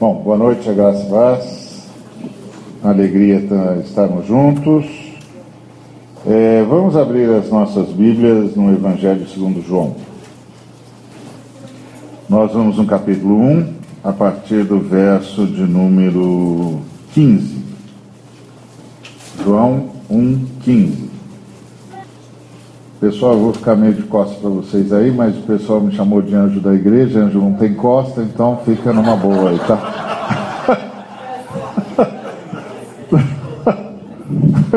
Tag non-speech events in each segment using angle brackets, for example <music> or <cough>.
Bom, boa noite, a graça vaz. Alegria tá, estarmos juntos. É, vamos abrir as nossas Bíblias no Evangelho segundo João. Nós vamos no capítulo 1, a partir do verso de número 15. João 1, 15. Pessoal, eu vou ficar meio de costas para vocês aí, mas o pessoal me chamou de anjo da igreja, anjo não tem costa, então fica numa boa aí, tá?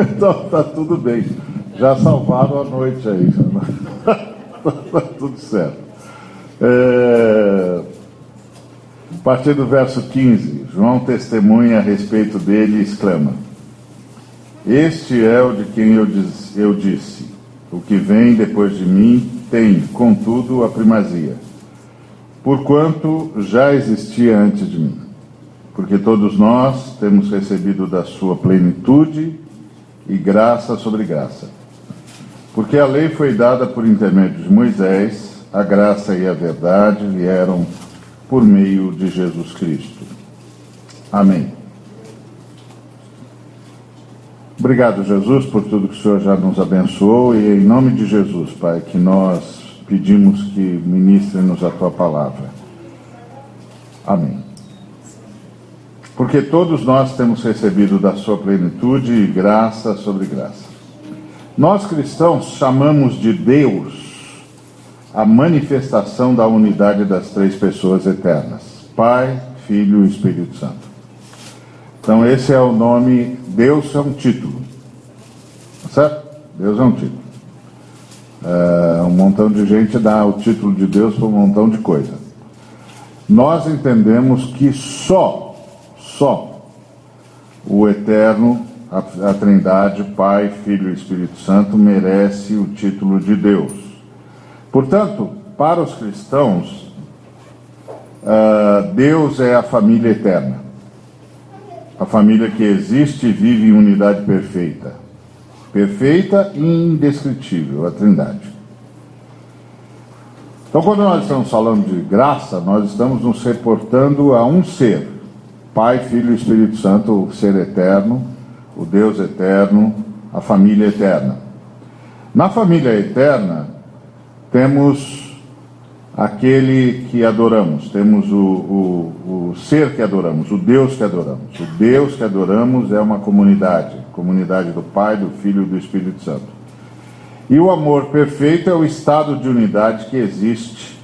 <laughs> então tá tudo bem. Já salvaram a noite aí. <laughs> tá tudo certo. É... A partir do verso 15, João testemunha a respeito dele e exclama: Este é o de quem eu disse o que vem depois de mim tem, contudo, a primazia, porquanto já existia antes de mim. Porque todos nós temos recebido da sua plenitude e graça sobre graça. Porque a lei foi dada por intermédio de Moisés, a graça e a verdade vieram por meio de Jesus Cristo. Amém. Obrigado, Jesus, por tudo que o Senhor já nos abençoou e em nome de Jesus, Pai, que nós pedimos que ministre-nos a tua palavra. Amém. Porque todos nós temos recebido da sua plenitude graça sobre graça. Nós cristãos chamamos de Deus a manifestação da unidade das três pessoas eternas: Pai, Filho e Espírito Santo. Então, esse é o nome, Deus é um título. Certo? Deus é um título. É, um montão de gente dá o título de Deus para um montão de coisa. Nós entendemos que só, só o Eterno, a, a Trindade, Pai, Filho e Espírito Santo, merece o título de Deus. Portanto, para os cristãos, uh, Deus é a família eterna a família que existe e vive em unidade perfeita. Perfeita e indescritível, a Trindade. Então, quando nós estamos falando de graça, nós estamos nos reportando a um ser, Pai, Filho e Espírito Santo, o ser eterno, o Deus eterno, a família eterna. Na família eterna, temos aquele que adoramos, temos o, o, o, ser que adoramos, o Deus que adoramos. O Deus que adoramos é uma comunidade, comunidade do Pai, do Filho e do Espírito Santo. E o amor perfeito é o estado de unidade que existe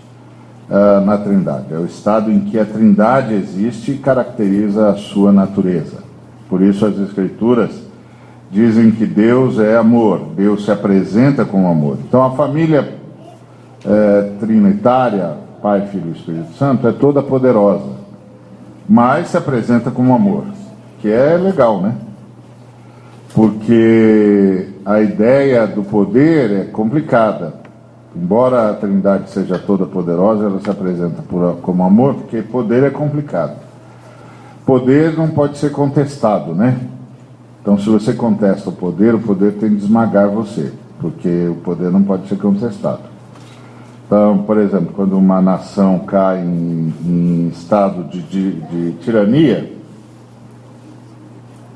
uh, na Trindade, é o estado em que a Trindade existe e caracteriza a sua natureza. Por isso as Escrituras dizem que Deus é amor, Deus se apresenta com amor. Então a família é, trinitária, Pai, Filho e Espírito Santo, é toda poderosa, mas se apresenta como amor, que é legal, né? Porque a ideia do poder é complicada. Embora a Trindade seja toda poderosa, ela se apresenta por, como amor, porque poder é complicado. Poder não pode ser contestado, né? Então, se você contesta o poder, o poder tem de esmagar você, porque o poder não pode ser contestado. Então, por exemplo, quando uma nação cai em, em estado de, de, de tirania,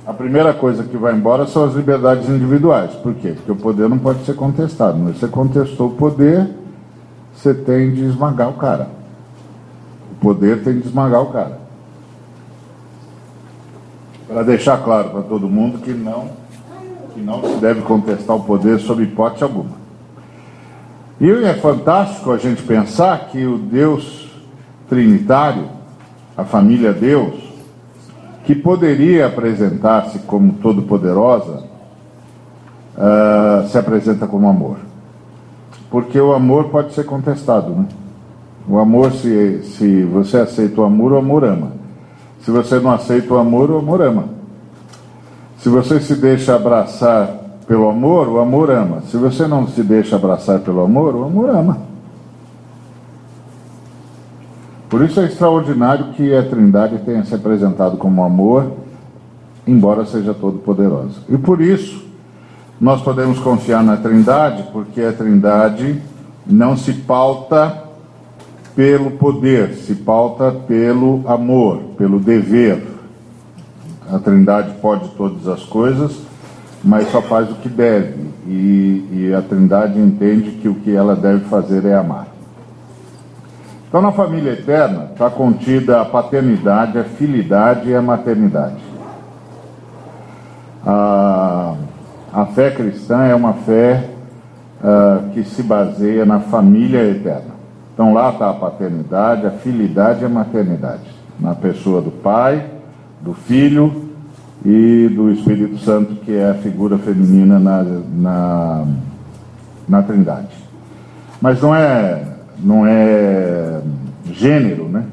a primeira coisa que vai embora são as liberdades individuais. Por quê? Porque o poder não pode ser contestado. Mas você contestou o poder, você tem de esmagar o cara. O poder tem de esmagar o cara. Para deixar claro para todo mundo que não, que não se deve contestar o poder sob hipótese alguma. E é fantástico a gente pensar que o Deus Trinitário, a família Deus, que poderia apresentar-se como todo-poderosa, uh, se apresenta como amor. Porque o amor pode ser contestado, né? O amor, se, se você aceita o amor, o amor ama. Se você não aceita o amor, o amor ama. Se você se deixa abraçar pelo amor, o amor ama. Se você não se deixa abraçar pelo amor, o amor ama. Por isso é extraordinário que a Trindade tenha se apresentado como amor, embora seja todo poderosa. E por isso nós podemos confiar na Trindade, porque a Trindade não se pauta pelo poder, se pauta pelo amor, pelo dever. A Trindade pode todas as coisas, mas só faz o que deve. E, e a Trindade entende que o que ela deve fazer é amar. Então, na família eterna está contida a paternidade, a filidade e a maternidade. A, a fé cristã é uma fé uh, que se baseia na família eterna. Então, lá está a paternidade, a filidade e a maternidade, na pessoa do pai, do filho e do Espírito Santo, que é a figura feminina na, na, na Trindade. Mas não é, não é gênero, né?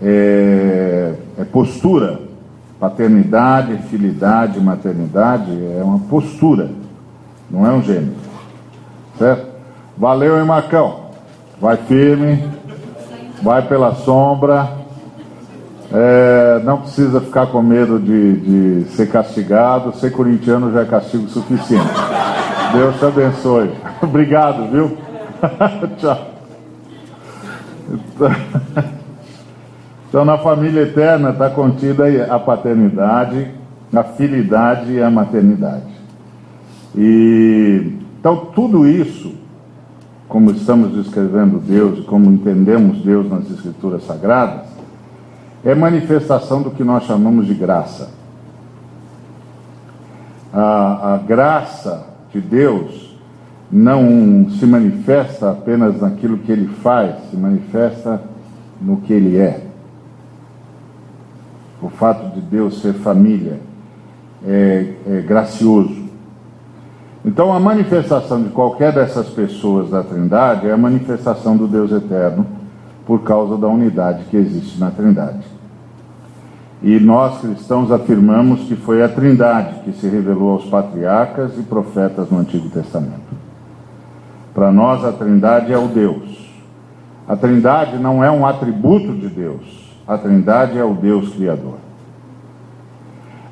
É, é postura. Paternidade, filidade, maternidade é uma postura, não é um gênero. Certo? Valeu, hein, Marcão? Vai firme, vai pela sombra. É, não precisa ficar com medo de, de ser castigado. Ser corintiano já é castigo suficiente. Deus te abençoe. <laughs> Obrigado, viu? <laughs> Tchau. <laughs> Então, na família eterna está contida a paternidade, a filidade e a maternidade. E então tudo isso, como estamos descrevendo Deus como entendemos Deus nas Escrituras Sagradas, é manifestação do que nós chamamos de graça. A, a graça de Deus não se manifesta apenas naquilo que ele faz, se manifesta no que ele é. O fato de Deus ser família é, é gracioso. Então, a manifestação de qualquer dessas pessoas da Trindade é a manifestação do Deus eterno por causa da unidade que existe na Trindade. E nós cristãos afirmamos que foi a Trindade que se revelou aos patriarcas e profetas no Antigo Testamento. Para nós, a Trindade é o Deus. A Trindade não é um atributo de Deus, a Trindade é o Deus Criador.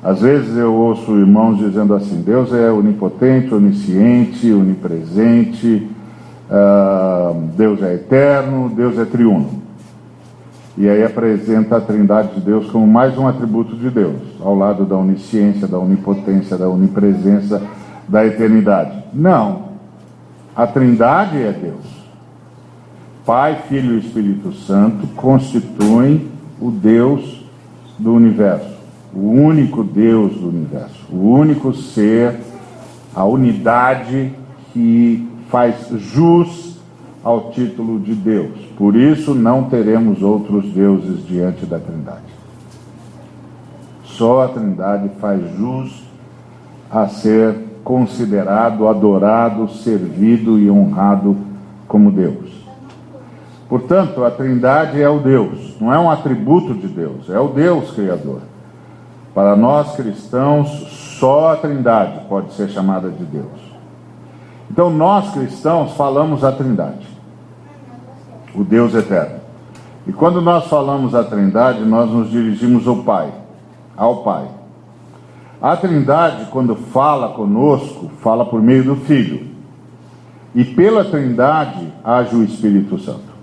Às vezes eu ouço irmãos dizendo assim: Deus é onipotente, onisciente, onipresente, uh, Deus é eterno, Deus é triuno. E aí apresenta a Trindade de Deus como mais um atributo de Deus, ao lado da onisciência, da onipotência, da onipresença, da eternidade. Não. A Trindade é Deus. Pai, Filho e Espírito Santo constituem o Deus do universo, o único Deus do universo, o único ser, a unidade que faz jus ao título de Deus. Por isso não teremos outros deuses diante da Trindade. Só a Trindade faz jus a ser considerado, adorado, servido e honrado como Deus. Portanto, a Trindade é o Deus, não é um atributo de Deus, é o Deus Criador. Para nós cristãos, só a Trindade pode ser chamada de Deus. Então, nós cristãos falamos a Trindade, o Deus eterno. E quando nós falamos a Trindade, nós nos dirigimos ao Pai, ao Pai. A Trindade, quando fala conosco, fala por meio do Filho. E pela Trindade age o Espírito Santo.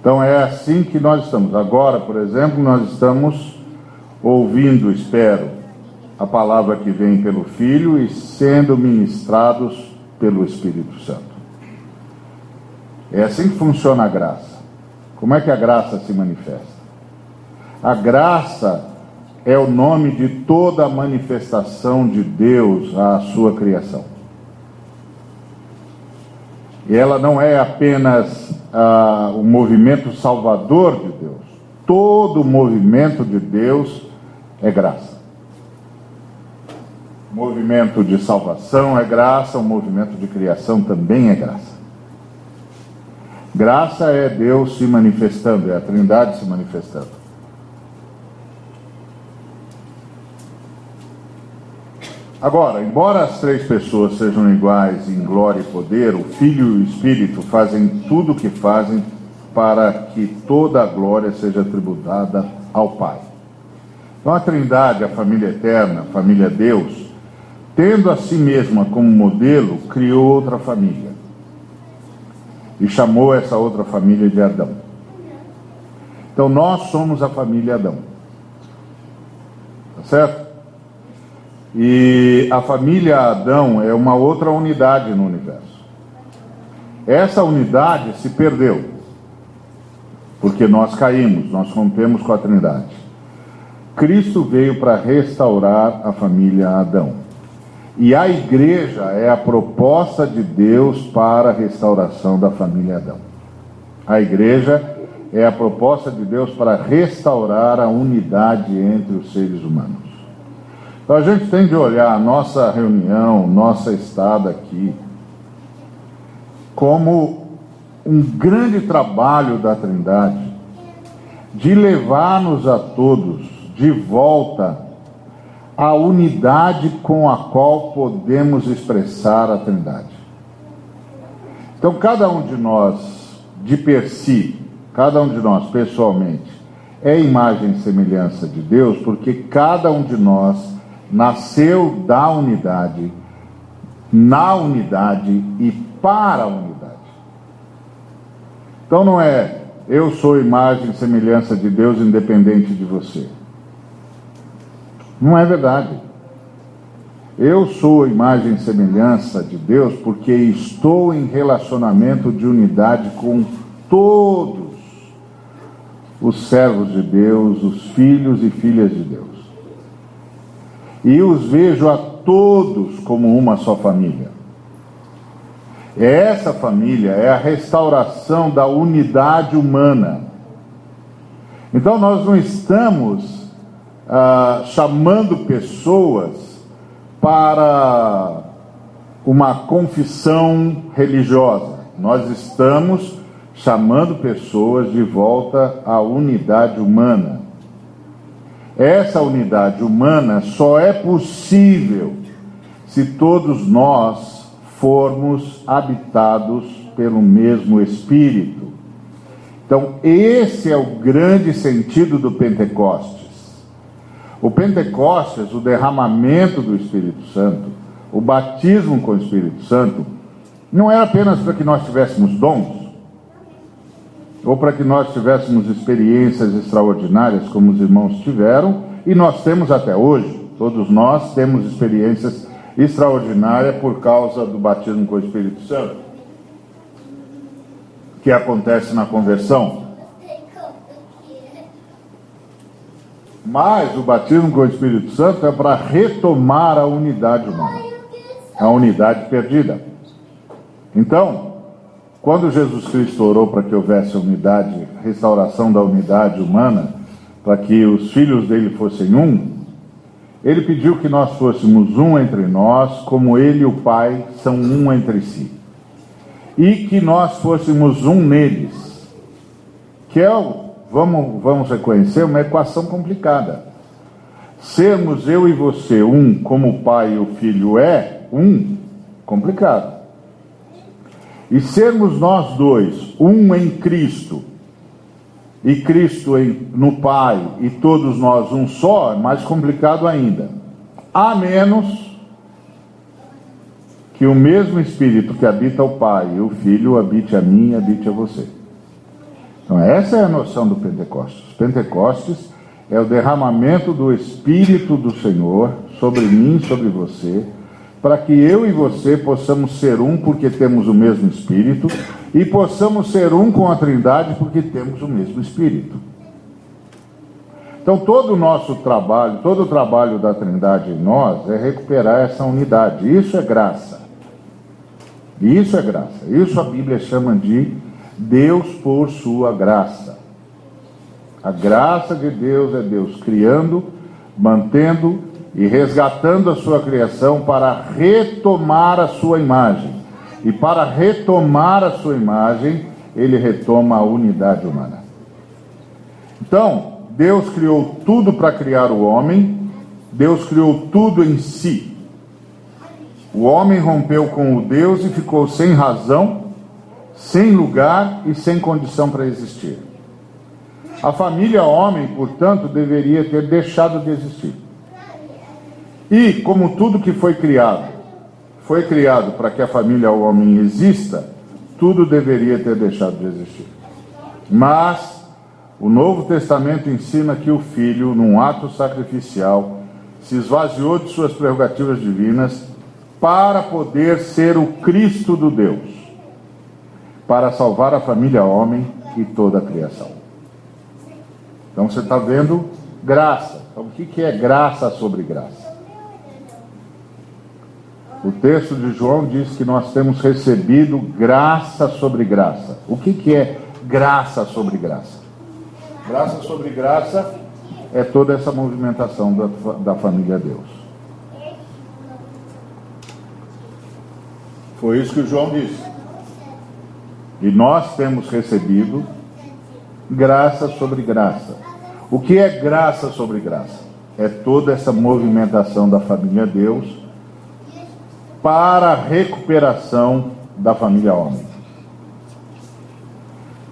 Então é assim que nós estamos. Agora, por exemplo, nós estamos ouvindo, espero, a palavra que vem pelo Filho e sendo ministrados pelo Espírito Santo. É assim que funciona a graça. Como é que a graça se manifesta? A graça é o nome de toda a manifestação de Deus à sua criação. E ela não é apenas ah, o movimento salvador de Deus. Todo movimento de Deus é graça. O movimento de salvação é graça, o movimento de criação também é graça. Graça é Deus se manifestando, é a Trindade se manifestando. Agora, embora as três pessoas sejam iguais em glória e poder, o Filho e o Espírito fazem tudo o que fazem para que toda a glória seja tributada ao Pai. Então a Trindade, a família eterna, a família Deus, tendo a si mesma como modelo, criou outra família. E chamou essa outra família de Adão. Então nós somos a família Adão. Tá certo? E a família Adão é uma outra unidade no universo. Essa unidade se perdeu, porque nós caímos, nós rompemos com a Trindade. Cristo veio para restaurar a família Adão. E a igreja é a proposta de Deus para a restauração da família Adão. A igreja é a proposta de Deus para restaurar a unidade entre os seres humanos. Então a gente tem de olhar a nossa reunião, nossa estada aqui, como um grande trabalho da Trindade de levar-nos a todos de volta à unidade com a qual podemos expressar a Trindade. Então, cada um de nós, de per si, cada um de nós pessoalmente, é imagem e semelhança de Deus, porque cada um de nós nasceu da unidade, na unidade e para a unidade. Então, não é eu sou imagem e semelhança de Deus independente de você. Não é verdade. Eu sou imagem e semelhança de Deus porque estou em relacionamento de unidade com todos os servos de Deus, os filhos e filhas de Deus. E os vejo a todos como uma só família. Essa família é a restauração da unidade humana. Então nós não estamos ah, chamando pessoas para uma confissão religiosa. Nós estamos chamando pessoas de volta à unidade humana. Essa unidade humana só é possível se todos nós formos habitados pelo mesmo Espírito. Então, esse é o grande sentido do Pentecostes. O Pentecostes, o derramamento do Espírito Santo, o batismo com o Espírito Santo, não era apenas para que nós tivéssemos dons, ou para que nós tivéssemos experiências extraordinárias, como os irmãos tiveram, e nós temos até hoje. Todos nós temos experiências extraordinárias por causa do batismo com o Espírito Santo, que acontece na conversão. Mas o batismo com o Espírito Santo é para retomar a unidade humana, a unidade perdida. Então, quando Jesus Cristo orou para que houvesse unidade, restauração da unidade humana, para que os filhos dele fossem um, ele pediu que nós fôssemos um entre nós, como ele e o Pai são um entre si. E que nós fôssemos um neles, que é o vamos, vamos reconhecer, uma equação complicada. Sermos eu e você um, como o pai e o filho é, um, complicado. E sermos nós dois, um em Cristo, e Cristo em, no Pai, e todos nós um só, é mais complicado ainda. A menos que o mesmo Espírito que habita o Pai e o Filho habite a mim e habite a você. Então, essa é a noção do Pentecostes. Pentecostes é o derramamento do Espírito do Senhor sobre mim, sobre você, para que eu e você possamos ser um porque temos o mesmo Espírito e possamos ser um com a Trindade porque temos o mesmo Espírito. Então, todo o nosso trabalho, todo o trabalho da Trindade em nós é recuperar essa unidade. Isso é graça. Isso é graça. Isso a Bíblia chama de Deus por sua graça. A graça de Deus é Deus criando, mantendo e resgatando a sua criação para retomar a sua imagem. E para retomar a sua imagem, ele retoma a unidade humana. Então, Deus criou tudo para criar o homem, Deus criou tudo em si. O homem rompeu com o Deus e ficou sem razão sem lugar e sem condição para existir. A família homem, portanto, deveria ter deixado de existir. E, como tudo que foi criado, foi criado para que a família homem exista, tudo deveria ter deixado de existir. Mas o Novo Testamento ensina que o Filho, num ato sacrificial, se esvaziou de suas prerrogativas divinas para poder ser o Cristo do Deus, para salvar a família homem e toda a criação. Então você está vendo graça. Então o que é graça sobre graça? O texto de João diz que nós temos recebido graça sobre graça. O que é graça sobre graça? Graça sobre graça é toda essa movimentação da, da família Deus. Foi isso que João disse. E nós temos recebido graça sobre graça. O que é graça sobre graça? É toda essa movimentação da família Deus para a recuperação da família homem.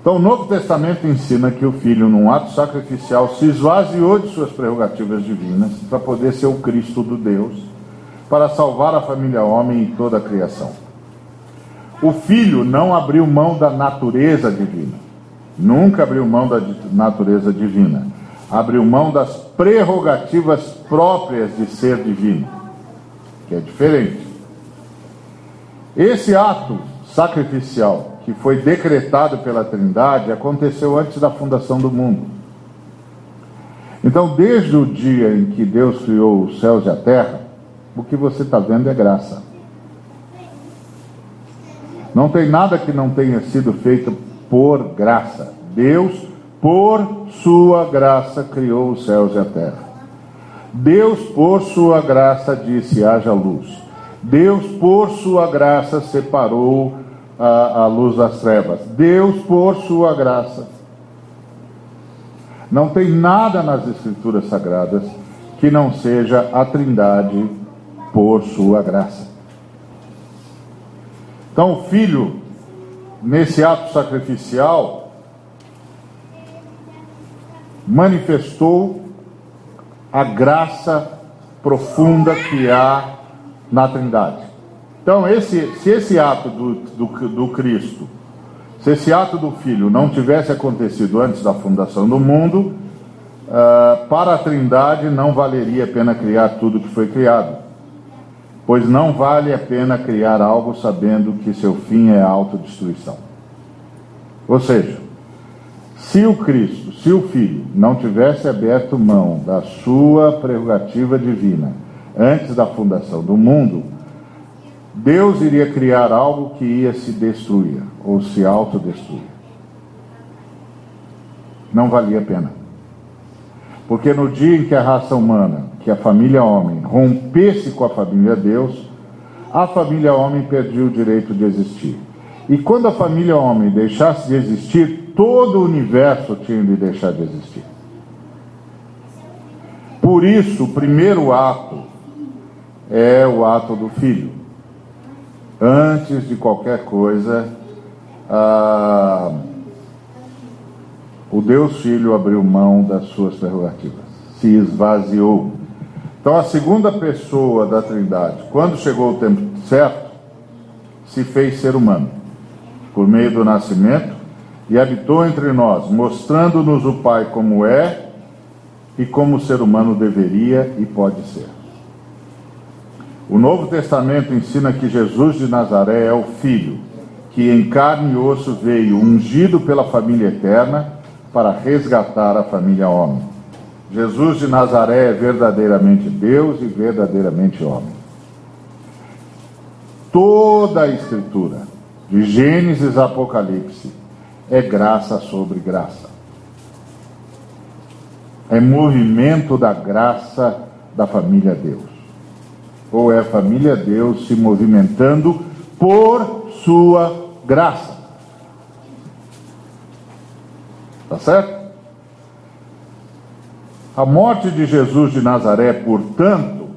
Então, o Novo Testamento ensina que o Filho, num ato sacrificial, se esvaziou de suas prerrogativas divinas para poder ser o Cristo do Deus, para salvar a família homem e toda a criação. O filho não abriu mão da natureza divina. Nunca abriu mão da natureza divina. Abriu mão das prerrogativas próprias de ser divino, que é diferente. Esse ato sacrificial que foi decretado pela Trindade aconteceu antes da fundação do mundo. Então, desde o dia em que Deus criou os céus e a terra, o que você está vendo é graça. Não tem nada que não tenha sido feito por graça. Deus, por sua graça, criou os céus e a terra. Deus, por sua graça, disse: haja luz. Deus, por sua graça, separou a, a luz das trevas. Deus, por sua graça. Não tem nada nas Escrituras Sagradas que não seja a Trindade por sua graça. Então, o filho, nesse ato sacrificial, manifestou a graça profunda que há na Trindade. Então, esse, se esse ato do, do, do Cristo, se esse ato do Filho não tivesse acontecido antes da fundação do mundo, uh, para a Trindade não valeria a pena criar tudo que foi criado pois não vale a pena criar algo sabendo que seu fim é a autodestruição. Ou seja, se o Cristo, se o Filho, não tivesse aberto mão da sua prerrogativa divina antes da fundação do mundo, Deus iria criar algo que ia se destruir ou se autodestruir. Não valia a pena. Porque no dia em que a raça humana que a família homem rompesse com a família Deus, a família homem perdia o direito de existir. E quando a família homem deixasse de existir, todo o universo tinha de deixar de existir. Por isso, o primeiro ato é o ato do filho. Antes de qualquer coisa, ah, o Deus Filho abriu mão das suas prerrogativas, se esvaziou então, a segunda pessoa da Trindade, quando chegou o tempo certo, se fez ser humano, por meio do nascimento, e habitou entre nós, mostrando-nos o Pai como é e como o ser humano deveria e pode ser. O Novo Testamento ensina que Jesus de Nazaré é o Filho, que em carne e osso veio, ungido pela família eterna, para resgatar a família homem. Jesus de Nazaré é verdadeiramente Deus e verdadeiramente homem. Toda a Escritura, de Gênesis a Apocalipse, é graça sobre graça. É movimento da graça da família Deus. Ou é a família Deus se movimentando por sua graça. Tá certo? A morte de Jesus de Nazaré, portanto,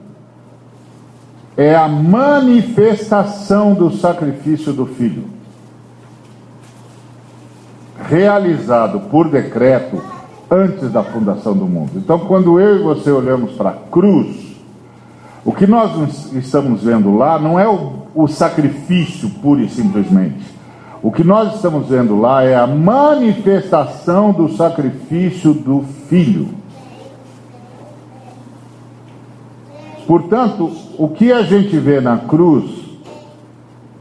é a manifestação do sacrifício do Filho, realizado por decreto antes da fundação do mundo. Então, quando eu e você olhamos para a cruz, o que nós estamos vendo lá não é o, o sacrifício pura e simplesmente. O que nós estamos vendo lá é a manifestação do sacrifício do Filho. Portanto, o que a gente vê na cruz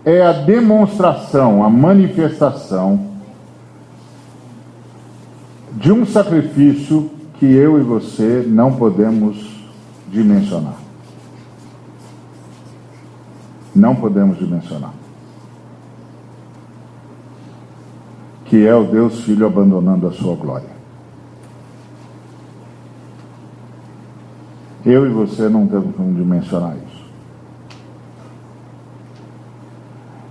é a demonstração, a manifestação de um sacrifício que eu e você não podemos dimensionar. Não podemos dimensionar. Que é o Deus Filho abandonando a sua glória. Eu e você não temos como dimensionar isso.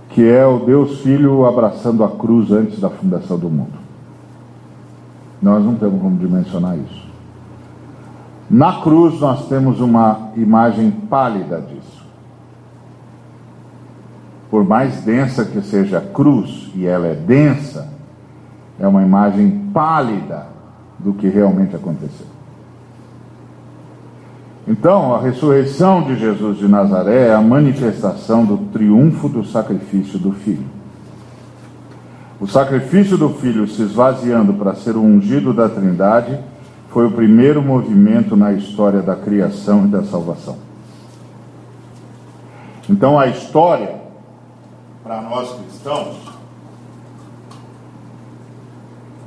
Que é o Deus Filho abraçando a cruz antes da fundação do mundo. Nós não temos como dimensionar isso. Na cruz nós temos uma imagem pálida disso. Por mais densa que seja a cruz, e ela é densa, é uma imagem pálida do que realmente aconteceu. Então, a ressurreição de Jesus de Nazaré é a manifestação do triunfo do sacrifício do Filho. O sacrifício do Filho se esvaziando para ser o ungido da Trindade foi o primeiro movimento na história da criação e da salvação. Então a história, para nós cristãos,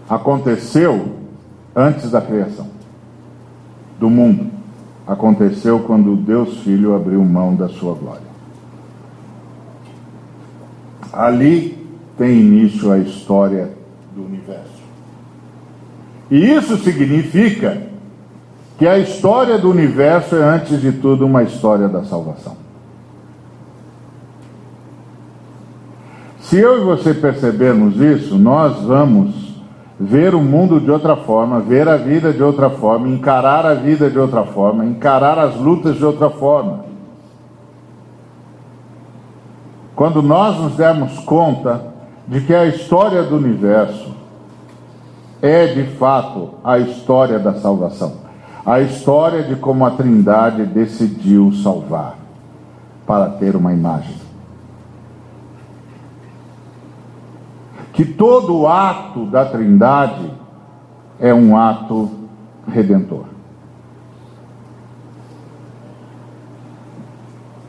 aconteceu antes da criação do mundo. Aconteceu quando Deus Filho abriu mão da sua glória. Ali tem início a história do universo. E isso significa que a história do universo é, antes de tudo, uma história da salvação. Se eu e você percebermos isso, nós vamos ver o mundo de outra forma, ver a vida de outra forma, encarar a vida de outra forma, encarar as lutas de outra forma. Quando nós nos dermos conta de que a história do universo é de fato a história da salvação, a história de como a Trindade decidiu salvar para ter uma imagem. Que todo ato da Trindade é um ato redentor.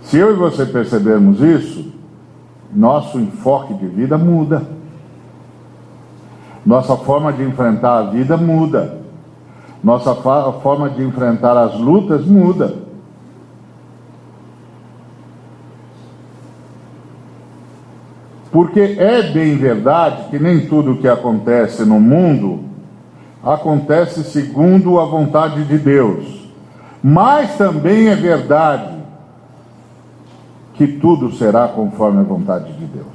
Se eu e você percebermos isso, nosso enfoque de vida muda. Nossa forma de enfrentar a vida muda. Nossa forma de enfrentar as lutas muda. Porque é bem verdade que nem tudo o que acontece no mundo acontece segundo a vontade de Deus. Mas também é verdade que tudo será conforme a vontade de Deus.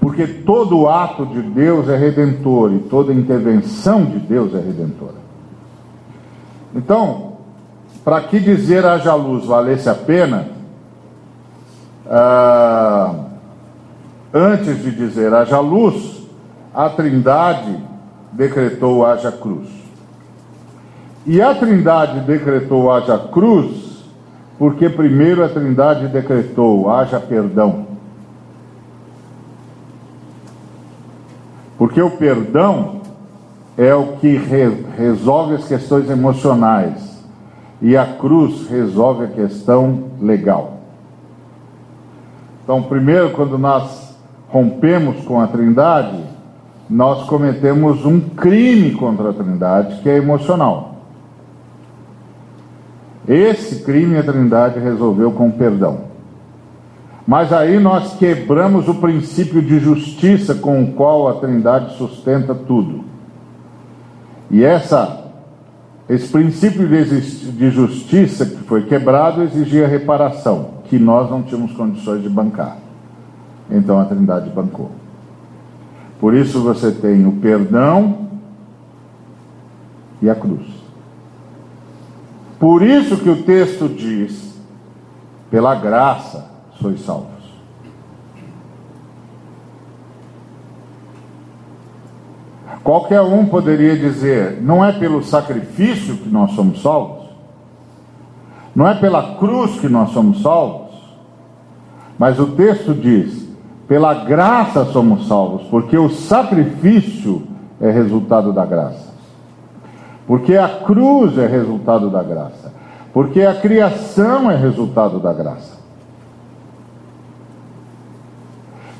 Porque todo ato de Deus é redentor e toda intervenção de Deus é redentora. Então, para que dizer haja luz valesse a pena, ah, antes de dizer haja luz, a Trindade decretou haja cruz. E a Trindade decretou haja cruz porque primeiro a Trindade decretou: haja perdão. Porque o perdão é o que re resolve as questões emocionais e a cruz resolve a questão legal. Então, primeiro, quando nós rompemos com a Trindade, nós cometemos um crime contra a Trindade que é emocional. Esse crime a Trindade resolveu com perdão. Mas aí nós quebramos o princípio de justiça com o qual a Trindade sustenta tudo. E essa, esse princípio de justiça que foi quebrado exigia reparação, que nós não tínhamos condições de bancar. Então a Trindade bancou. Por isso você tem o perdão e a cruz. Por isso que o texto diz: pela graça sois salvos. Qualquer um poderia dizer: não é pelo sacrifício que nós somos salvos? Não é pela cruz que nós somos salvos? Mas o texto diz: pela graça somos salvos, porque o sacrifício é resultado da graça. Porque a cruz é resultado da graça. Porque a criação é resultado da graça.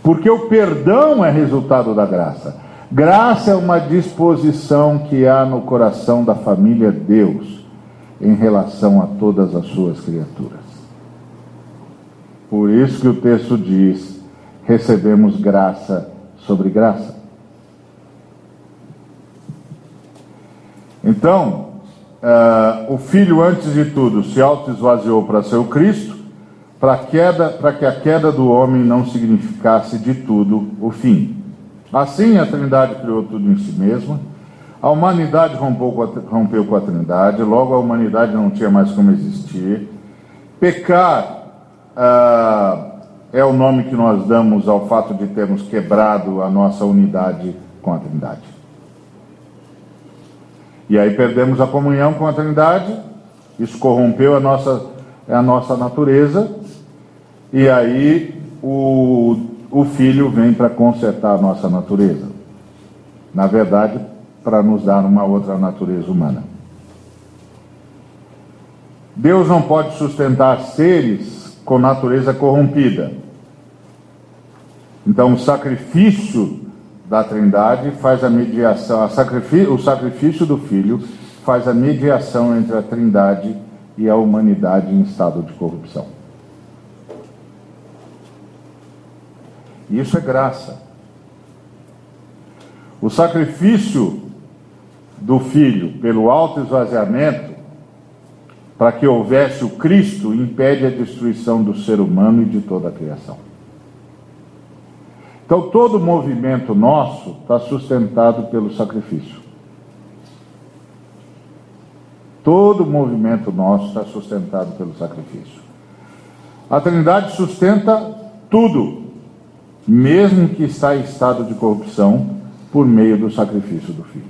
Porque o perdão é resultado da graça. Graça é uma disposição que há no coração da família Deus em relação a todas as suas criaturas. Por isso que o texto diz: recebemos graça sobre graça. Então, uh, o filho, antes de tudo, se auto-esvaziou para ser o Cristo, para que a queda do homem não significasse de tudo o fim. Assim, a Trindade criou tudo em si mesma. A humanidade rompeu com a, rompeu com a Trindade, logo a humanidade não tinha mais como existir. Pecar uh, é o nome que nós damos ao fato de termos quebrado a nossa unidade com a Trindade. E aí perdemos a comunhão com a Trindade, isso corrompeu a nossa, a nossa natureza, e aí o, o Filho vem para consertar nossa natureza. Na verdade, para nos dar uma outra natureza humana. Deus não pode sustentar seres com natureza corrompida. Então, o sacrifício da Trindade faz a mediação, a o sacrifício do Filho faz a mediação entre a Trindade e a humanidade em estado de corrupção. Isso é graça. O sacrifício do Filho pelo alto esvaziamento, para que houvesse o Cristo, impede a destruição do ser humano e de toda a criação. Então, todo movimento nosso está sustentado pelo sacrifício. Todo movimento nosso está sustentado pelo sacrifício. A Trindade sustenta tudo, mesmo que está em estado de corrupção, por meio do sacrifício do Filho.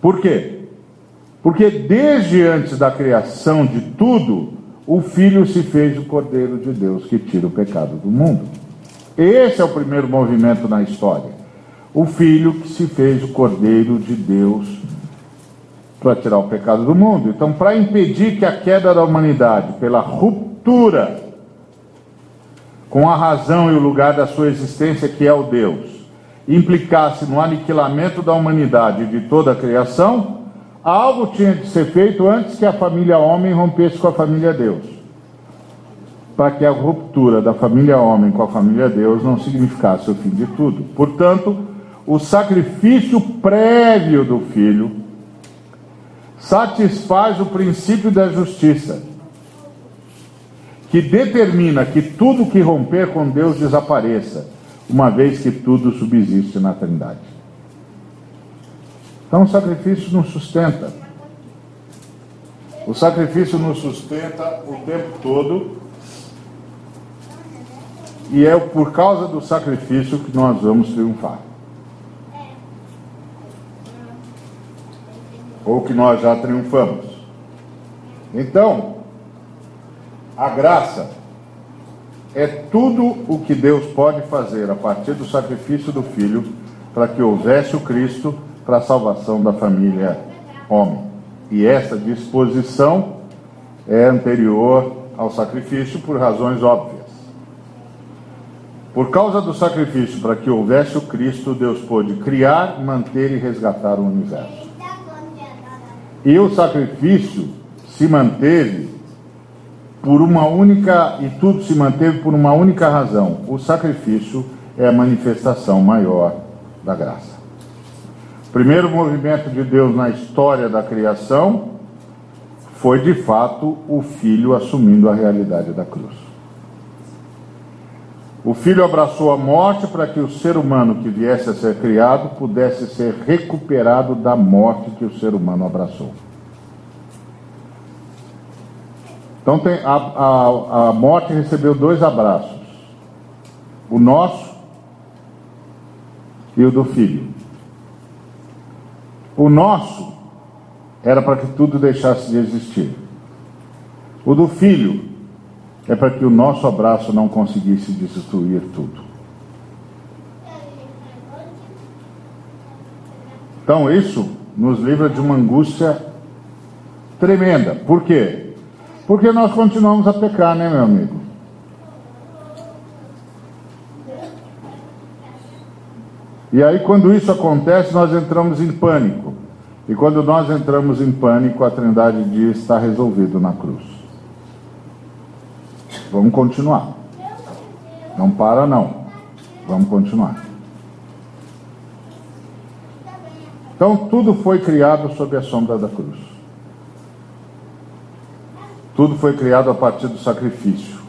Por quê? Porque desde antes da criação de tudo, o Filho se fez o Cordeiro de Deus que tira o pecado do mundo. Esse é o primeiro movimento na história. O Filho que se fez o Cordeiro de Deus para tirar o pecado do mundo. Então, para impedir que a queda da humanidade, pela ruptura com a razão e o lugar da sua existência, que é o Deus, implicasse no aniquilamento da humanidade e de toda a criação, Algo tinha de ser feito antes que a família homem rompesse com a família Deus. Para que a ruptura da família homem com a família Deus não significasse o fim de tudo. Portanto, o sacrifício prévio do filho satisfaz o princípio da justiça, que determina que tudo que romper com Deus desapareça, uma vez que tudo subsiste na Trindade. Então o sacrifício nos sustenta. O sacrifício nos sustenta o tempo todo. E é por causa do sacrifício que nós vamos triunfar. Ou que nós já triunfamos. Então, a graça é tudo o que Deus pode fazer a partir do sacrifício do Filho para que houvesse o Cristo para a salvação da família homem. E essa disposição é anterior ao sacrifício por razões óbvias. Por causa do sacrifício para que houvesse o Cristo, Deus pôde criar, manter e resgatar o universo. E o sacrifício se manteve por uma única, e tudo se manteve por uma única razão: o sacrifício é a manifestação maior da graça primeiro movimento de Deus na história da criação foi de fato o filho assumindo a realidade da cruz. O filho abraçou a morte para que o ser humano que viesse a ser criado pudesse ser recuperado da morte que o ser humano abraçou. Então tem, a, a, a morte recebeu dois abraços: o nosso e o do filho. O nosso era para que tudo deixasse de existir. O do filho é para que o nosso abraço não conseguisse destruir tudo. Então, isso nos livra de uma angústia tremenda. Por quê? Porque nós continuamos a pecar, né, meu amigo? E aí, quando isso acontece, nós entramos em pânico. E quando nós entramos em pânico, a Trindade diz: está resolvido na cruz. Vamos continuar. Não para, não. Vamos continuar. Então, tudo foi criado sob a sombra da cruz. Tudo foi criado a partir do sacrifício.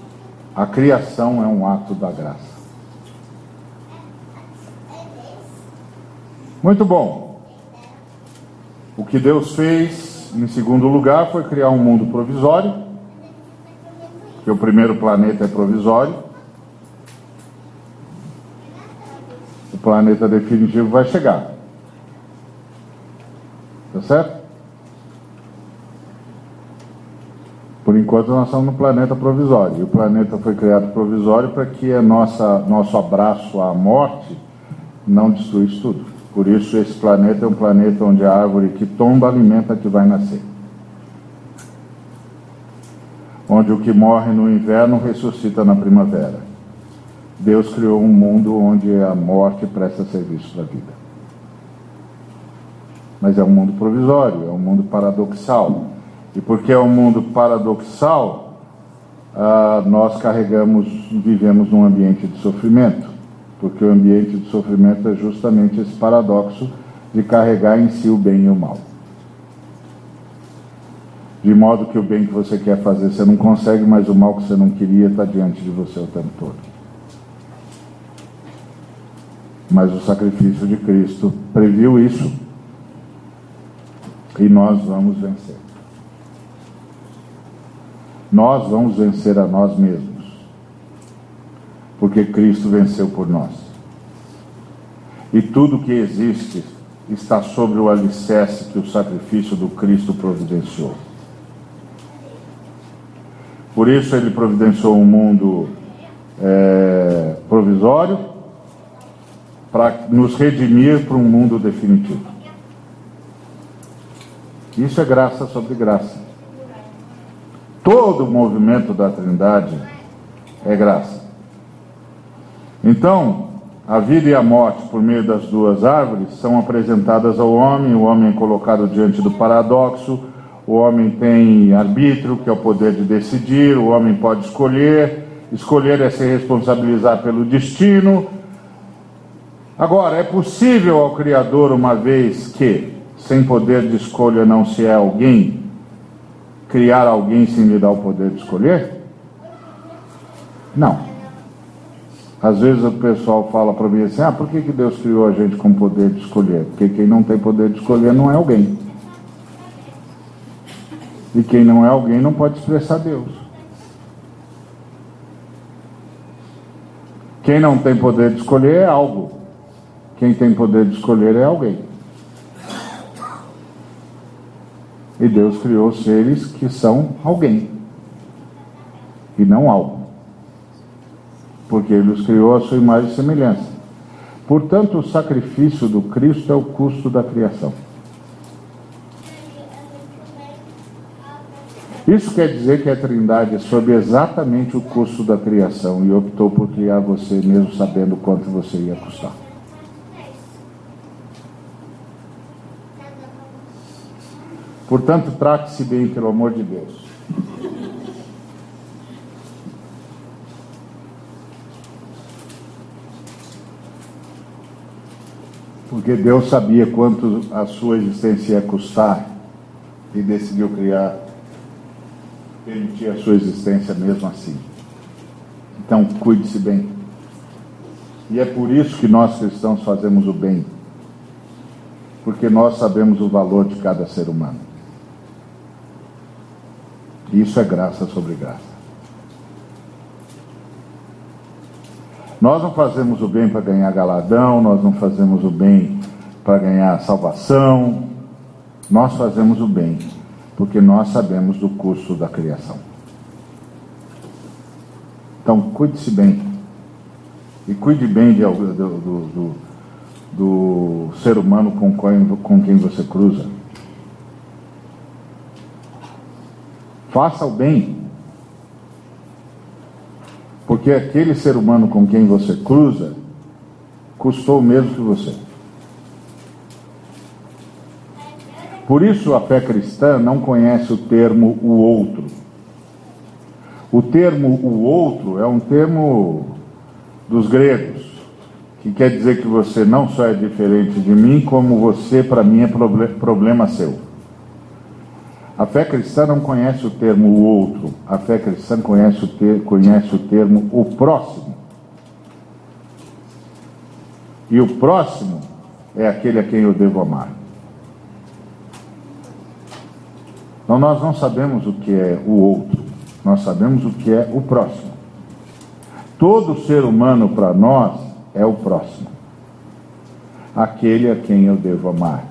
A criação é um ato da graça. Muito bom. O que Deus fez, em segundo lugar, foi criar um mundo provisório, que o primeiro planeta é provisório. O planeta definitivo vai chegar. Tá certo? Por enquanto nós estamos no planeta provisório. E o planeta foi criado provisório para que a nossa, nosso abraço à morte não destruísse tudo. Por isso, esse planeta é um planeta onde a árvore que tomba alimenta a que vai nascer. Onde o que morre no inverno ressuscita na primavera. Deus criou um mundo onde a morte presta serviço para a vida. Mas é um mundo provisório, é um mundo paradoxal. E porque é um mundo paradoxal, ah, nós carregamos, vivemos num ambiente de sofrimento porque o ambiente de sofrimento é justamente esse paradoxo de carregar em si o bem e o mal. De modo que o bem que você quer fazer você não consegue, mas o mal que você não queria está diante de você o tempo todo. Mas o sacrifício de Cristo previu isso e nós vamos vencer. Nós vamos vencer a nós mesmos porque Cristo venceu por nós. E tudo que existe está sobre o alicerce que o sacrifício do Cristo providenciou. Por isso ele providenciou um mundo é, provisório para nos redimir para um mundo definitivo. Isso é graça sobre graça. Todo o movimento da Trindade é graça. Então, a vida e a morte por meio das duas árvores são apresentadas ao homem, o homem é colocado diante do paradoxo, o homem tem arbítrio, que é o poder de decidir, o homem pode escolher, escolher é se responsabilizar pelo destino. Agora, é possível ao Criador, uma vez que, sem poder de escolha não se é alguém, criar alguém sem lhe dar o poder de escolher? Não. Às vezes o pessoal fala para mim assim: ah, por que, que Deus criou a gente com poder de escolher? Porque quem não tem poder de escolher não é alguém. E quem não é alguém não pode expressar Deus. Quem não tem poder de escolher é algo. Quem tem poder de escolher é alguém. E Deus criou seres que são alguém e não algo porque ele os criou à sua imagem e semelhança. Portanto, o sacrifício do Cristo é o custo da criação. Isso quer dizer que a Trindade soube exatamente o custo da criação e optou por criar você, mesmo sabendo quanto você ia custar. Portanto, trate-se bem, pelo amor de Deus. porque Deus sabia quanto a sua existência ia custar e decidiu criar, permitir a sua existência mesmo assim. Então, cuide-se bem. E é por isso que nós cristãos fazemos o bem, porque nós sabemos o valor de cada ser humano. Isso é graça sobre graça. Nós não fazemos o bem para ganhar galadão, nós não fazemos o bem para ganhar salvação. Nós fazemos o bem porque nós sabemos do custo da criação. Então, cuide-se bem. E cuide bem de, do, do, do, do ser humano com quem, com quem você cruza. Faça o bem. Porque aquele ser humano com quem você cruza custou o mesmo que você. Por isso a fé cristã não conhece o termo o outro. O termo o outro é um termo dos gregos, que quer dizer que você não só é diferente de mim, como você para mim é problema seu. A fé cristã não conhece o termo o outro, a fé cristã conhece o, ter, conhece o termo o próximo. E o próximo é aquele a quem eu devo amar. Então nós não sabemos o que é o outro, nós sabemos o que é o próximo. Todo ser humano para nós é o próximo, aquele a quem eu devo amar.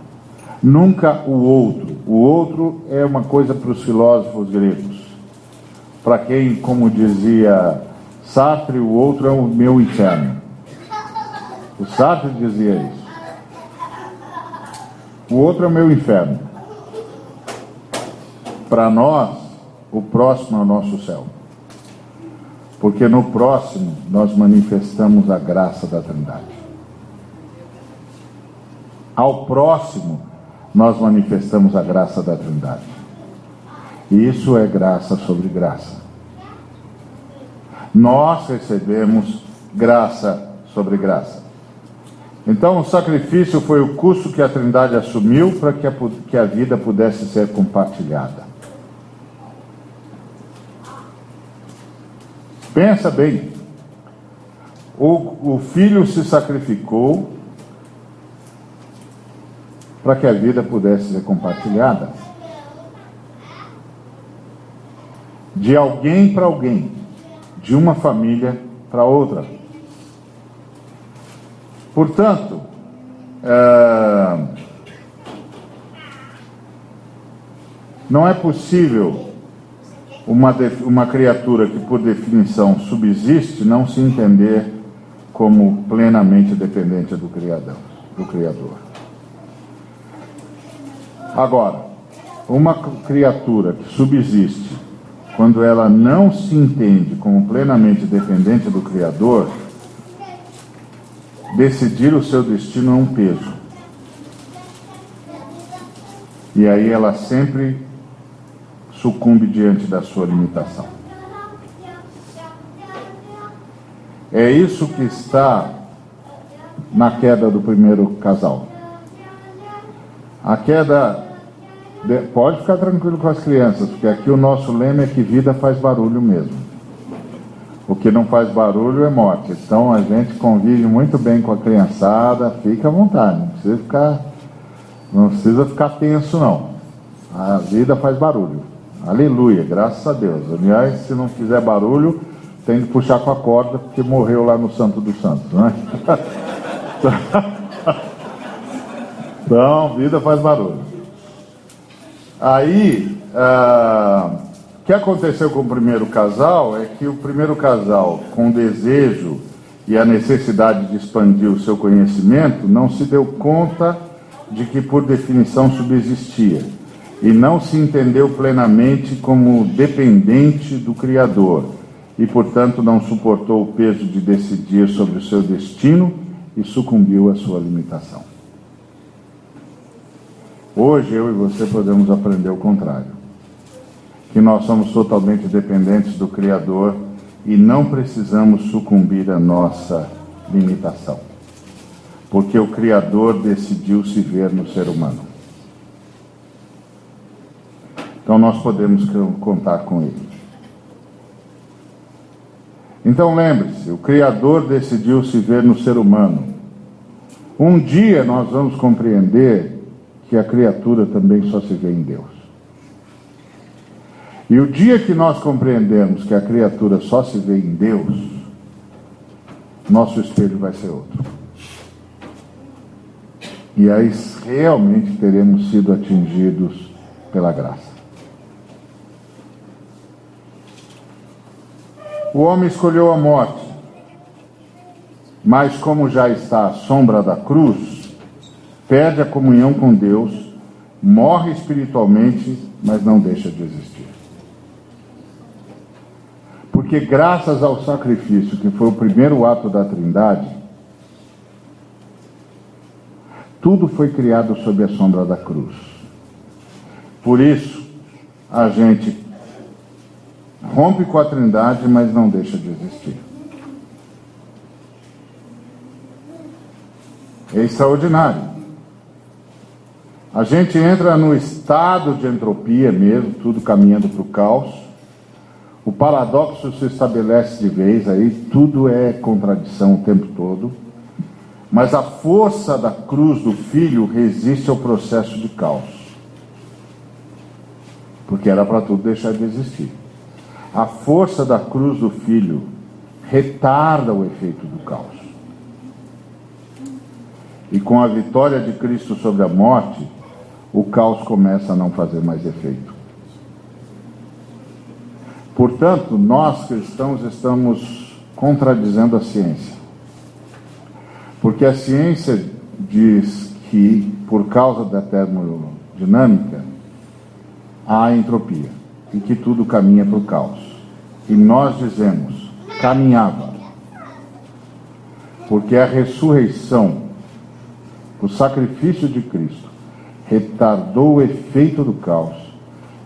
Nunca o outro. O outro é uma coisa para os filósofos gregos. Para quem, como dizia Sartre, o outro é o meu inferno. O Sartre dizia isso. O outro é o meu inferno. Para nós, o próximo é o nosso céu. Porque no próximo nós manifestamos a graça da Trindade. Ao próximo nós manifestamos a graça da Trindade. E isso é graça sobre graça. Nós recebemos graça sobre graça. Então, o sacrifício foi o custo que a Trindade assumiu para que a, que a vida pudesse ser compartilhada. Pensa bem. O, o filho se sacrificou para que a vida pudesse ser compartilhada. De alguém para alguém, de uma família para outra. Portanto, é, não é possível uma, uma criatura que, por definição, subsiste, não se entender como plenamente dependente do. Do criador. Agora, uma criatura que subsiste, quando ela não se entende como plenamente dependente do Criador, decidir o seu destino é um peso. E aí ela sempre sucumbe diante da sua limitação. É isso que está na queda do primeiro casal. A queda. Pode ficar tranquilo com as crianças, porque aqui o nosso lema é que vida faz barulho mesmo. O que não faz barulho é morte. Então a gente convive muito bem com a criançada, fica à vontade, não precisa ficar, não precisa ficar tenso não. A vida faz barulho. Aleluia, graças a Deus. Aliás, se não fizer barulho, tem que puxar com a corda, porque morreu lá no Santo dos Santos, né? <laughs> então, vida faz barulho. Aí, ah, o que aconteceu com o primeiro casal é que o primeiro casal, com desejo e a necessidade de expandir o seu conhecimento, não se deu conta de que, por definição, subsistia e não se entendeu plenamente como dependente do Criador e, portanto, não suportou o peso de decidir sobre o seu destino e sucumbiu à sua limitação. Hoje eu e você podemos aprender o contrário. Que nós somos totalmente dependentes do Criador e não precisamos sucumbir à nossa limitação. Porque o Criador decidiu se ver no ser humano. Então nós podemos contar com Ele. Então lembre-se: o Criador decidiu se ver no ser humano. Um dia nós vamos compreender que a criatura também só se vê em Deus. E o dia que nós compreendemos que a criatura só se vê em Deus, nosso espelho vai ser outro. E aí realmente teremos sido atingidos pela graça. O homem escolheu a morte, mas como já está à sombra da cruz, perde a comunhão com Deus, morre espiritualmente, mas não deixa de existir. Porque, graças ao sacrifício, que foi o primeiro ato da Trindade, tudo foi criado sob a sombra da cruz. Por isso, a gente rompe com a Trindade, mas não deixa de existir. É extraordinário. A gente entra no estado de entropia mesmo, tudo caminhando para o caos. O paradoxo se estabelece de vez, aí tudo é contradição o tempo todo. Mas a força da cruz do Filho resiste ao processo de caos. Porque era para tudo deixar de existir. A força da cruz do Filho retarda o efeito do caos. E com a vitória de Cristo sobre a morte, o caos começa a não fazer mais efeito. Portanto, nós cristãos estamos contradizendo a ciência. Porque a ciência diz que, por causa da termodinâmica, há entropia e que tudo caminha para o caos. E nós dizemos, caminhava. Porque a ressurreição o sacrifício de Cristo retardou o efeito do caos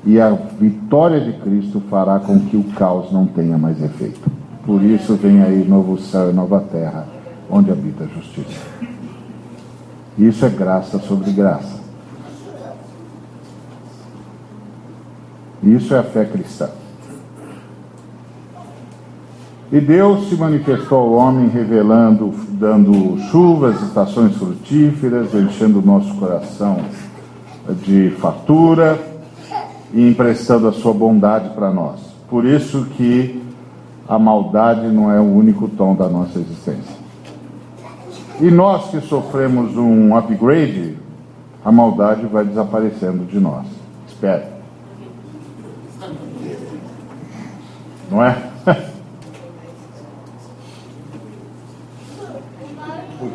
e a vitória de Cristo fará com que o caos não tenha mais efeito. Por isso vem aí novo céu e nova terra, onde habita a justiça. Isso é graça sobre graça. Isso é a fé cristã. E Deus se manifestou ao homem, revelando, dando chuvas, estações frutíferas, enchendo o nosso coração de fartura e emprestando a sua bondade para nós. Por isso que a maldade não é o único tom da nossa existência. E nós que sofremos um upgrade, a maldade vai desaparecendo de nós. Espere. Não é?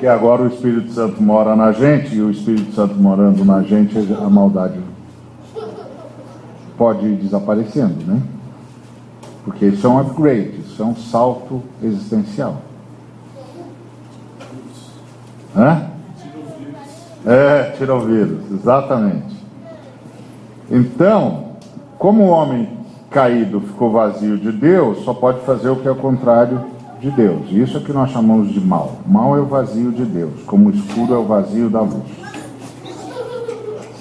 Porque agora o Espírito Santo mora na gente, e o Espírito Santo morando na gente, a maldade pode ir desaparecendo, né? Porque isso é um upgrade, isso é um salto existencial. Hã? É, tira o vírus, exatamente. Então, como o homem caído ficou vazio de Deus, só pode fazer o que é o contrário de Deus. Isso é que nós chamamos de mal. Mal é o vazio de Deus, como o escuro é o vazio da luz.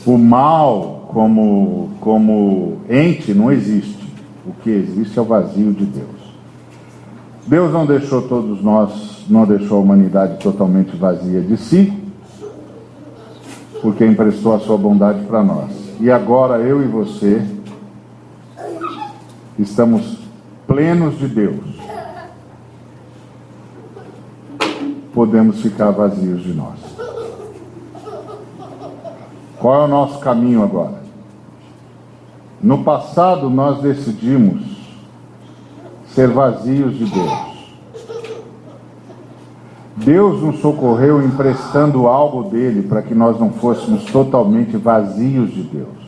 O mal, como, como ente, não existe. O que existe é o vazio de Deus. Deus não deixou todos nós, não deixou a humanidade totalmente vazia de si, porque emprestou a sua bondade para nós. E agora eu e você estamos plenos de Deus podemos ficar vazios de nós. Qual é o nosso caminho agora? No passado, nós decidimos ser vazios de Deus. Deus nos socorreu emprestando algo dele para que nós não fôssemos totalmente vazios de Deus.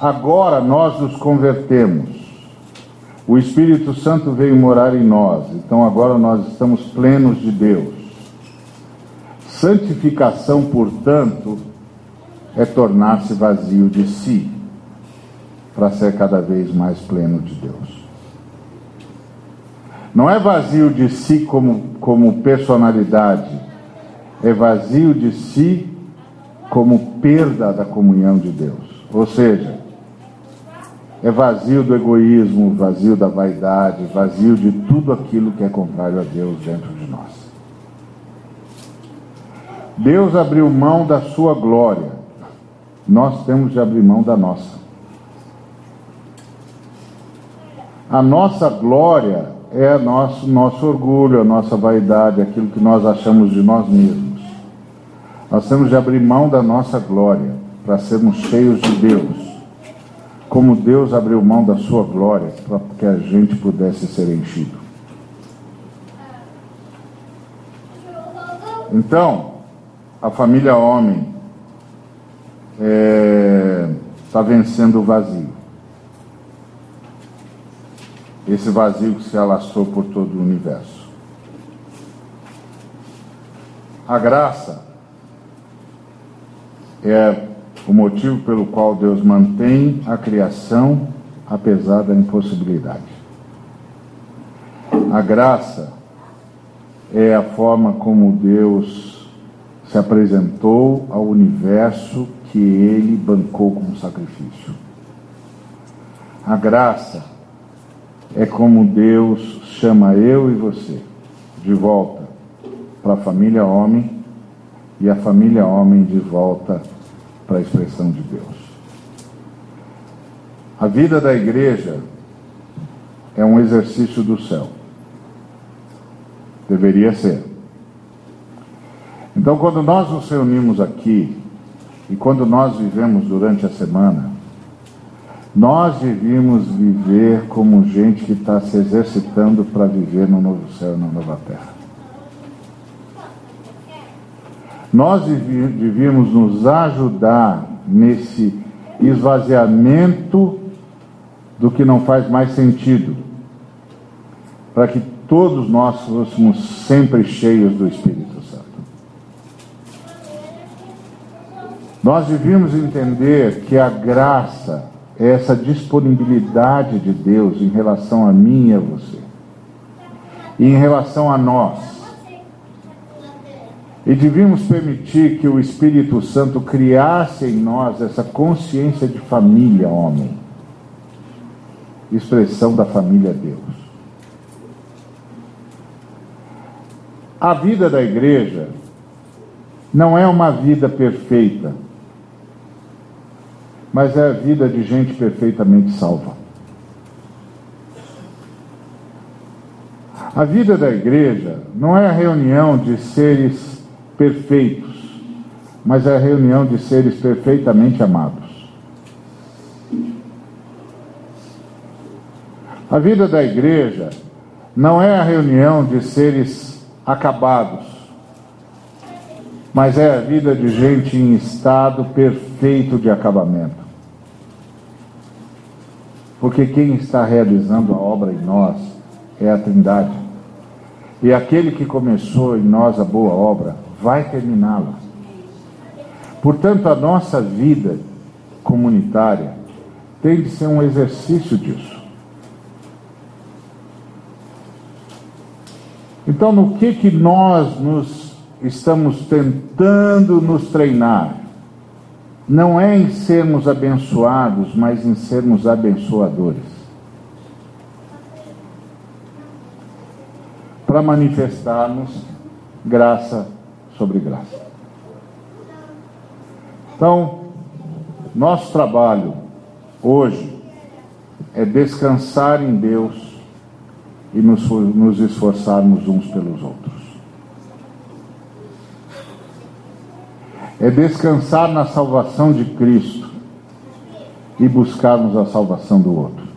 Agora nós nos convertemos. O Espírito Santo veio morar em nós, então agora nós estamos plenos de Deus. Santificação, portanto, é tornar-se vazio de si, para ser cada vez mais pleno de Deus. Não é vazio de si como, como personalidade, é vazio de si como perda da comunhão de Deus. Ou seja, é vazio do egoísmo, vazio da vaidade, vazio de tudo aquilo que é contrário a Deus dentro de nós. Deus abriu mão da sua glória, nós temos de abrir mão da nossa. A nossa glória é nosso, nosso orgulho, a nossa vaidade, aquilo que nós achamos de nós mesmos. Nós temos de abrir mão da nossa glória para sermos cheios de Deus como Deus abriu mão da sua glória para que a gente pudesse ser enchido. Então, a família homem está é, tá vencendo o vazio. Esse vazio que se alastrou por todo o universo. A graça é o motivo pelo qual Deus mantém a criação apesar da impossibilidade. A graça é a forma como Deus se apresentou ao universo que ele bancou como sacrifício. A graça é como Deus chama eu e você de volta para a família homem e a família homem de volta para a expressão de Deus. A vida da igreja é um exercício do céu. Deveria ser. Então, quando nós nos reunimos aqui e quando nós vivemos durante a semana, nós devíamos viver como gente que está se exercitando para viver no novo céu e na nova terra. Nós devíamos nos ajudar nesse esvaziamento do que não faz mais sentido, para que todos nós fôssemos sempre cheios do Espírito Santo. Nós devíamos entender que a graça é essa disponibilidade de Deus em relação a mim e a você, e em relação a nós. E devíamos permitir que o Espírito Santo criasse em nós essa consciência de família, homem, expressão da família Deus. A vida da igreja não é uma vida perfeita, mas é a vida de gente perfeitamente salva. A vida da igreja não é a reunião de seres perfeitos, mas é a reunião de seres perfeitamente amados. A vida da igreja não é a reunião de seres acabados, mas é a vida de gente em estado perfeito de acabamento. Porque quem está realizando a obra em nós é a Trindade. E aquele que começou em nós a boa obra vai terminá-la. Portanto, a nossa vida comunitária tem de ser um exercício disso. Então, no que que nós nos estamos tentando nos treinar? Não é em sermos abençoados, mas em sermos abençoadores. Para manifestarmos graça sobre graça. Então, nosso trabalho hoje é descansar em Deus e nos, nos esforçarmos uns pelos outros. É descansar na salvação de Cristo e buscarmos a salvação do outro.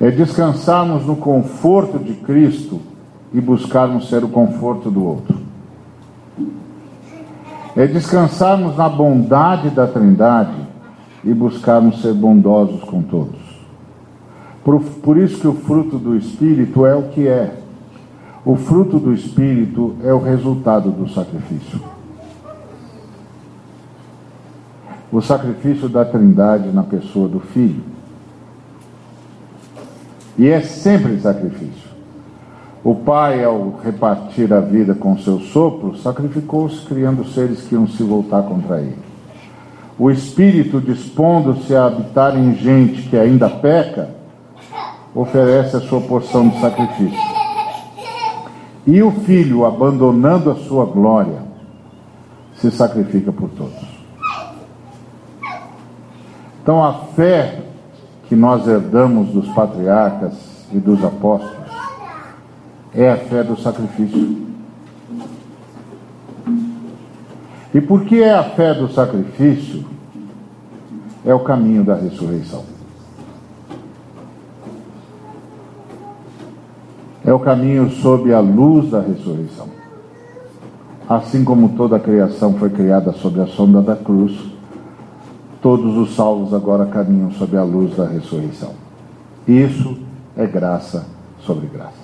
É descansarmos no conforto de Cristo e buscarmos ser o conforto do outro. É descansarmos na bondade da Trindade e buscarmos ser bondosos com todos. Por, por isso que o fruto do Espírito é o que é. O fruto do Espírito é o resultado do sacrifício. O sacrifício da Trindade na pessoa do Filho. E é sempre sacrifício. O pai, ao repartir a vida com seu sopro, sacrificou-se, criando seres que iam se voltar contra ele. O Espírito, dispondo-se a habitar em gente que ainda peca, oferece a sua porção de sacrifício. E o Filho, abandonando a sua glória, se sacrifica por todos. Então, a fé que nós herdamos dos patriarcas e dos apóstolos é a fé do sacrifício. E por que é a fé do sacrifício? é o caminho da ressurreição. É o caminho sob a luz da ressurreição. Assim como toda a criação foi criada sob a sombra da cruz, todos os salvos agora caminham sob a luz da ressurreição. Isso é graça sobre graça.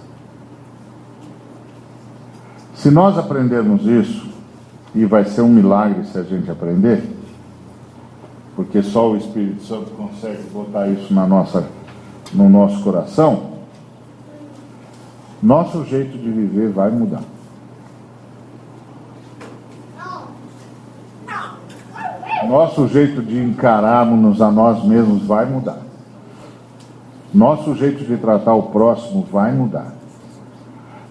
Se nós aprendermos isso, e vai ser um milagre se a gente aprender, porque só o Espírito Santo consegue botar isso na nossa, no nosso coração, nosso jeito de viver vai mudar. Nosso jeito de encararmos a nós mesmos vai mudar. Nosso jeito de tratar o próximo vai mudar.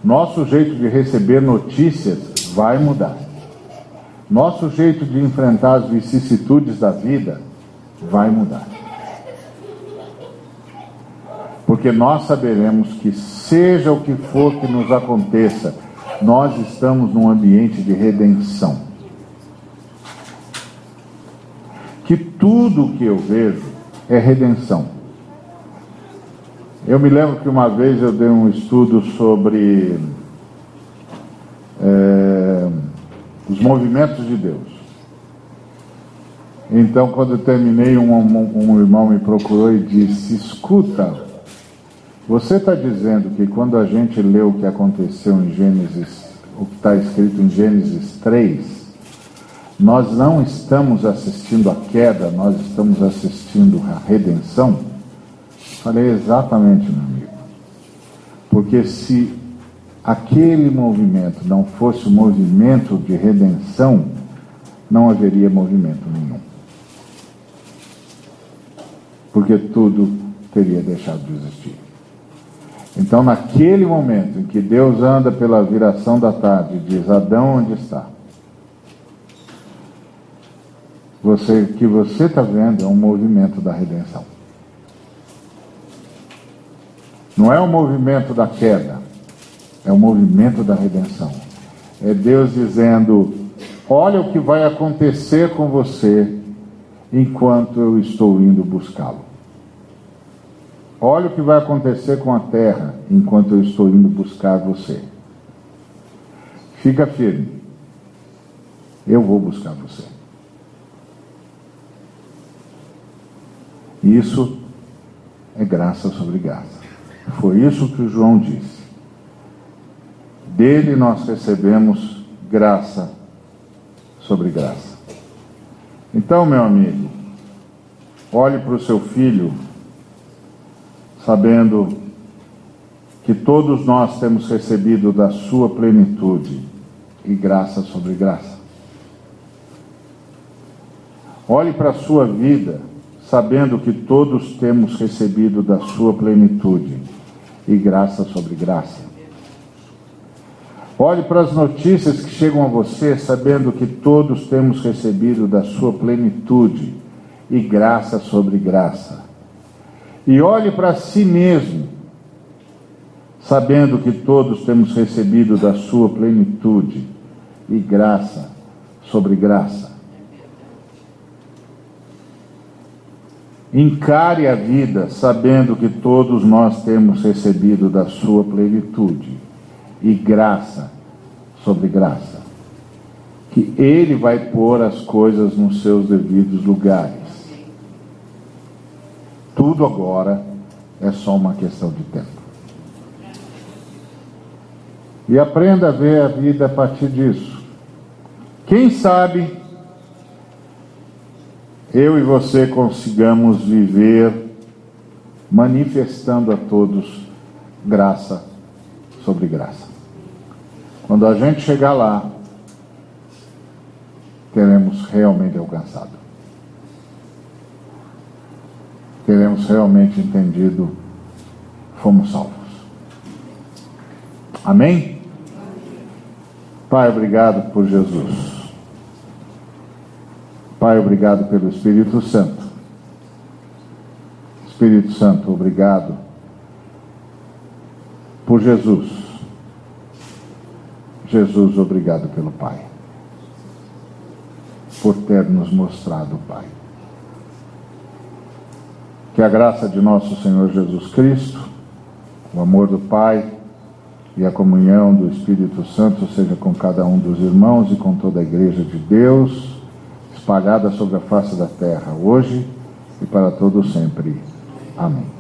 Nosso jeito de receber notícias vai mudar. Nosso jeito de enfrentar as vicissitudes da vida vai mudar. Porque nós saberemos que, seja o que for que nos aconteça, nós estamos num ambiente de redenção. Que tudo o que eu vejo é redenção. Eu me lembro que uma vez eu dei um estudo sobre. É, os movimentos de Deus. Então, quando eu terminei, um, um, um irmão me procurou e disse: Escuta, você está dizendo que quando a gente lê o que aconteceu em Gênesis, o que está escrito em Gênesis 3, nós não estamos assistindo a queda, nós estamos assistindo a redenção? Falei exatamente, meu amigo. Porque se aquele movimento não fosse o movimento de redenção, não haveria movimento nenhum. Porque tudo teria deixado de existir. Então, naquele momento em que Deus anda pela viração da tarde diz: Adão, onde está? Você, o que você está vendo é um movimento da redenção. Não é o um movimento da queda, é o movimento da redenção. É Deus dizendo: Olha o que vai acontecer com você enquanto eu estou indo buscá-lo. Olha o que vai acontecer com a terra enquanto eu estou indo buscar você. Fica firme. Eu vou buscar você. Isso é graça sobre graça. Foi isso que o João disse. Dele nós recebemos graça sobre graça. Então, meu amigo, olhe para o seu filho, sabendo que todos nós temos recebido da sua plenitude e graça sobre graça. Olhe para a sua vida, sabendo que todos temos recebido da sua plenitude e graça sobre graça. Olhe para as notícias que chegam a você, sabendo que todos temos recebido da sua plenitude e graça sobre graça. E olhe para si mesmo, sabendo que todos temos recebido da sua plenitude e graça sobre graça. Encare a vida sabendo que todos nós temos recebido da sua plenitude e graça sobre graça. Que Ele vai pôr as coisas nos seus devidos lugares. Tudo agora é só uma questão de tempo. E aprenda a ver a vida a partir disso. Quem sabe eu e você consigamos viver manifestando a todos graça sobre graça. Quando a gente chegar lá, teremos realmente alcançado. Teremos realmente entendido, fomos salvos. Amém? Pai, obrigado por Jesus. Pai, obrigado pelo Espírito Santo. Espírito Santo, obrigado por Jesus. Jesus, obrigado pelo Pai, por ter nos mostrado o Pai. Que a graça de nosso Senhor Jesus Cristo, o amor do Pai e a comunhão do Espírito Santo seja com cada um dos irmãos e com toda a Igreja de Deus, espalhada sobre a face da terra, hoje e para todo sempre. Amém.